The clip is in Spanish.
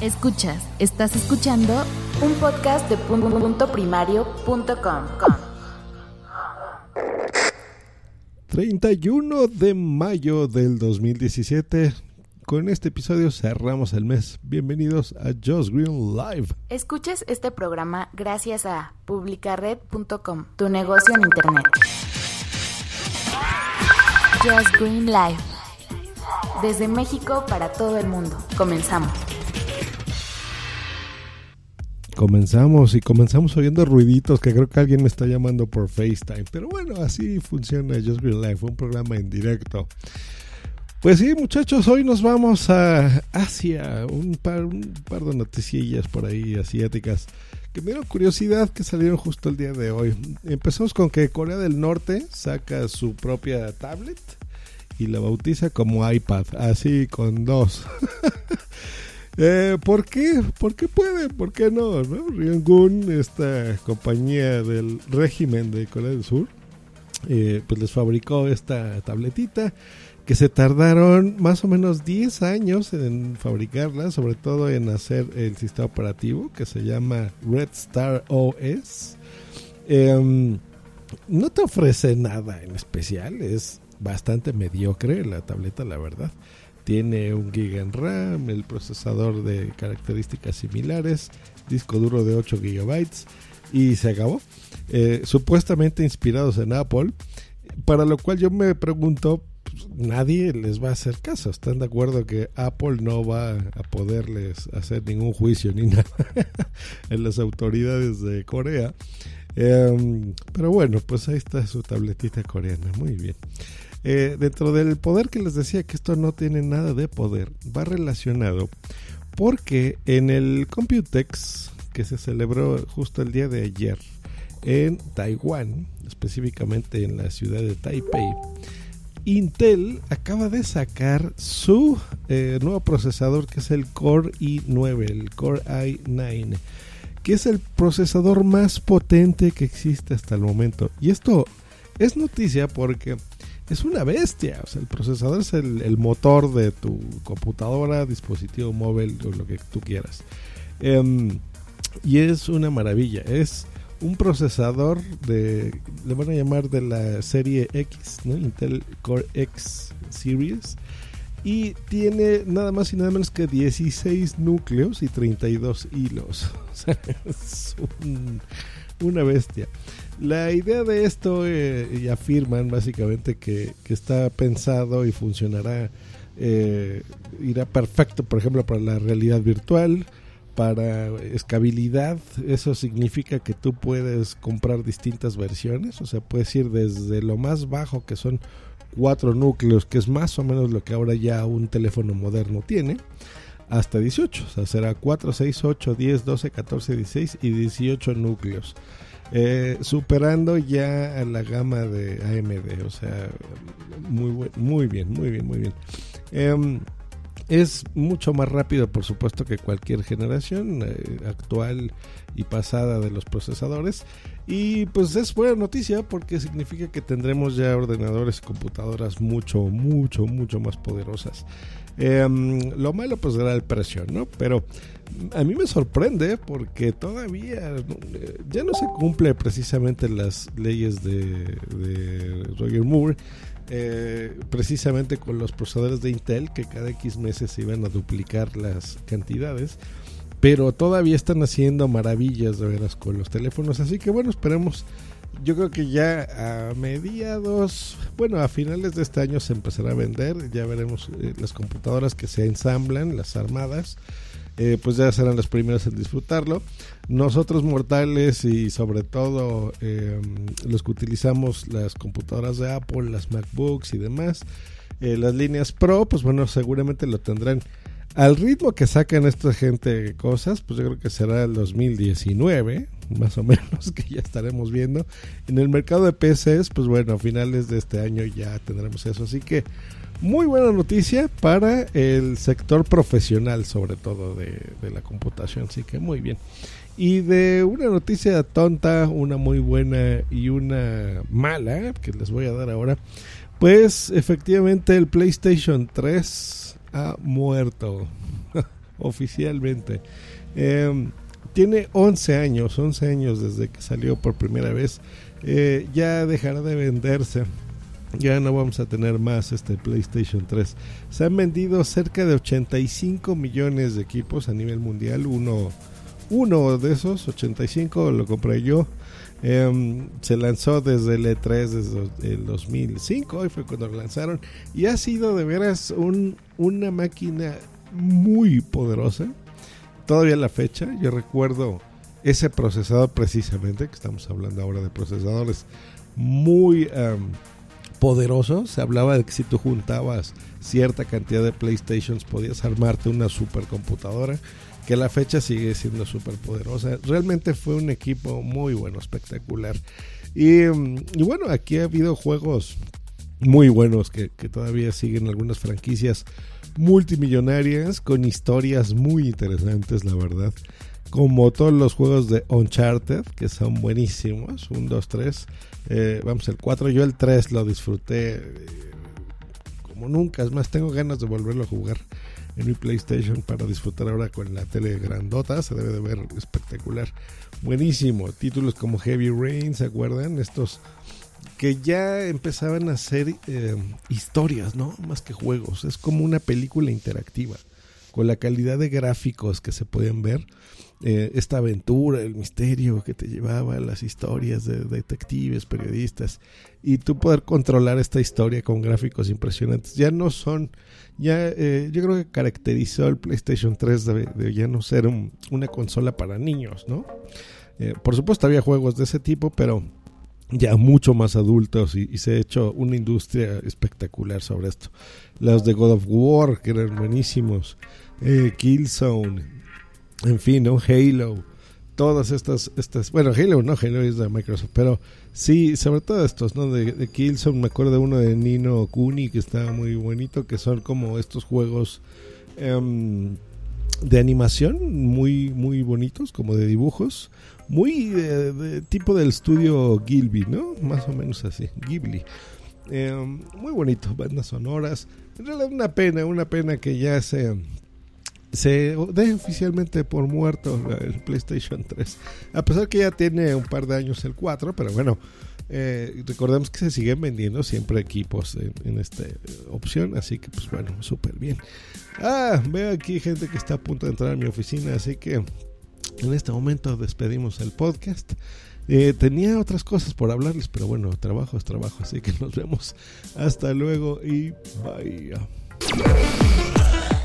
Escuchas, estás escuchando un podcast de punto primario.com. 31 de mayo del 2017. Con este episodio cerramos el mes. Bienvenidos a Just Green Live. Escuchas este programa gracias a publicared.com, tu negocio en internet. Just Green Live. Desde México para todo el mundo. Comenzamos. Comenzamos y comenzamos oyendo ruiditos que creo que alguien me está llamando por FaceTime. Pero bueno, así funciona Just Green Life, un programa en directo. Pues sí, muchachos, hoy nos vamos a Asia, un par, un par de noticillas por ahí asiáticas que me dieron curiosidad que salieron justo el día de hoy. Empezamos con que Corea del Norte saca su propia tablet y la bautiza como iPad, así con dos. Eh, ¿Por qué? ¿Por qué puede? ¿Por qué no? no? Esta compañía del régimen de Corea del Sur, eh, pues les fabricó esta tabletita que se tardaron más o menos 10 años en fabricarla, sobre todo en hacer el sistema operativo que se llama Red Star OS. Em, no te ofrece nada en especial, es bastante mediocre la tableta, la verdad. Tiene un giga en RAM, el procesador de características similares, disco duro de 8 gigabytes y se acabó. Eh, supuestamente inspirados en Apple, para lo cual yo me pregunto, pues, nadie les va a hacer caso. ¿Están de acuerdo que Apple no va a poderles hacer ningún juicio ni nada en las autoridades de Corea? Em, pero bueno, pues ahí está su tabletita coreana. Muy bien. Eh, dentro del poder que les decía que esto no tiene nada de poder, va relacionado porque en el Computex que se celebró justo el día de ayer en Taiwán, específicamente en la ciudad de Taipei, Intel acaba de sacar su eh, nuevo procesador que es el Core i9, el Core i9, que es el procesador más potente que existe hasta el momento. Y esto es noticia porque es una bestia. O sea, el procesador es el, motor de tu computadora, dispositivo móvil o lo que tú quieras. Em, y es una maravilla. Es un procesador de, le van a llamar de la serie X, ¿no? Intel Core X Series. Y tiene nada más y nada menos que 16 núcleos y 32 hilos. O sea, es una bestia. La idea de esto, eh, y afirman básicamente que, está pensado y funcionará, eh, irá perfecto, por ejemplo, para la realidad virtual, para escalabilidad. Eso significa que tú puedes comprar distintas versiones, o sea, puedes ir desde lo más bajo, que son cuatro núcleos, que es más o menos lo que ahora ya un teléfono moderno tiene, hasta 18. O sea, será 4, 6, 8, 10, 12, 14, 16 y 18 núcleos. Eh, superando ya a la gama de AMD, o sea, muy, muy bien, muy bien, muy bien. Em, es mucho más rápido, por supuesto, que cualquier generación eh, actual y pasada de los procesadores. Y pues es buena noticia porque significa que tendremos ya ordenadores y computadoras mucho, mucho, mucho más poderosas. Em, lo malo pues era el precio, ¿no? Pero a mí me sorprende porque todavía ya no se cumple precisamente las leyes de, Roger Moore. Eh, precisamente con los procesadores de Intel que cada X meses se iban a duplicar las cantidades pero todavía están haciendo maravillas de veras con los teléfonos así que bueno esperemos yo creo que ya a mediados, bueno, a finales de este año se empezará a vender. Ya veremos eh, las computadoras que se ensamblan, las armadas. Eh, pues ya serán las primeras en disfrutarlo. Nosotros mortales y sobre todo em, los que utilizamos las computadoras de Apple, las MacBooks y demás, eh, las líneas Pro, pues bueno, seguramente lo tendrán al ritmo que sacan esta gente cosas, pues yo creo que será el 2019, más o menos, que ya estaremos viendo. En el mercado de PCs, pues bueno, a finales de este año ya tendremos eso. Así que muy buena noticia para el sector profesional, sobre todo de, la computación. Así que muy bien. Y de una noticia tonta, una muy buena y una mala, que les voy a dar ahora. Pues efectivamente el PlayStation 3 ha muerto. oficialmente. Em, tiene 11 años, 11 años desde que salió por primera vez. Eh, ya dejará de venderse. Ya no vamos a tener más este PlayStation 3. Se han vendido cerca de 85 millones de equipos a nivel mundial. Uno, uno de esos, 85, lo compré yo. Em, se lanzó desde el E3 desde el 2005, hoy fue cuando lo lanzaron, y ha sido de veras un, una máquina muy poderosa. Todavía la fecha, yo recuerdo ese procesador precisamente, que estamos hablando ahora de procesadores muy em, poderosos. Se hablaba de que si tú juntabas cierta cantidad de PlayStations podías armarte una supercomputadora que la fecha sigue siendo súper poderosa. Realmente fue un equipo muy bueno, espectacular. Y, bueno, aquí ha habido juegos muy buenos que, todavía siguen algunas franquicias multimillonarias con historias muy interesantes, la verdad. Como todos los juegos de Uncharted, que son buenísimos. 1, 2, 3. vamos, el 4. Yo el 3 lo disfruté eh, como nunca. Es más, tengo ganas de volverlo a jugar en mi PlayStation para disfrutar ahora con la tele grandota. Se debe de ver espectacular. Buenísimo. Títulos como Heavy Rain, ¿se acuerdan? Estos que ya empezaban a ser eh, historias, ¿no? Más que juegos. Es como una película interactiva. Con la calidad de gráficos que se pueden ver. Eh, esta aventura, el misterio que te llevaba, las historias de detectives, periodistas, y tú poder controlar esta historia con gráficos impresionantes. Ya no son ya eh, yo creo que caracterizó el PlayStation 3 de, ya no ser una consola para niños, ¿no? Eh, por supuesto había juegos de ese tipo, pero ya mucho más adultos y, se ha hecho una industria espectacular sobre esto. Los de God of War, que eran buenísimos, eh, Killzone, en fin, ¿no? Halo, todas estas, estas, bueno, Halo no, Halo es de Microsoft, pero sí, sobre todo estos, ¿no? De, de Killzone, me acuerdo de uno de Nino Kuni que estaba muy bonito, que son como estos juegos em, de animación muy, muy bonitos, como de dibujos, muy de, tipo del estudio Gilby, ¿no? Más o menos así, Ghibli. Em, muy bonito, bandas sonoras. En realidad una pena, una pena que ya se se deja oficialmente por muerto el PlayStation 3. A pesar que ya tiene un par de años el 4, pero bueno, eh, recordemos que se siguen vendiendo siempre equipos en, esta opción, así que pues bueno, súper bien. Ah, veo aquí gente que está a punto de entrar a mi oficina, así que en este momento despedimos el podcast. Eh, tenía otras cosas por hablarles, pero bueno, trabajo es trabajo, así que nos vemos. Hasta luego y bye.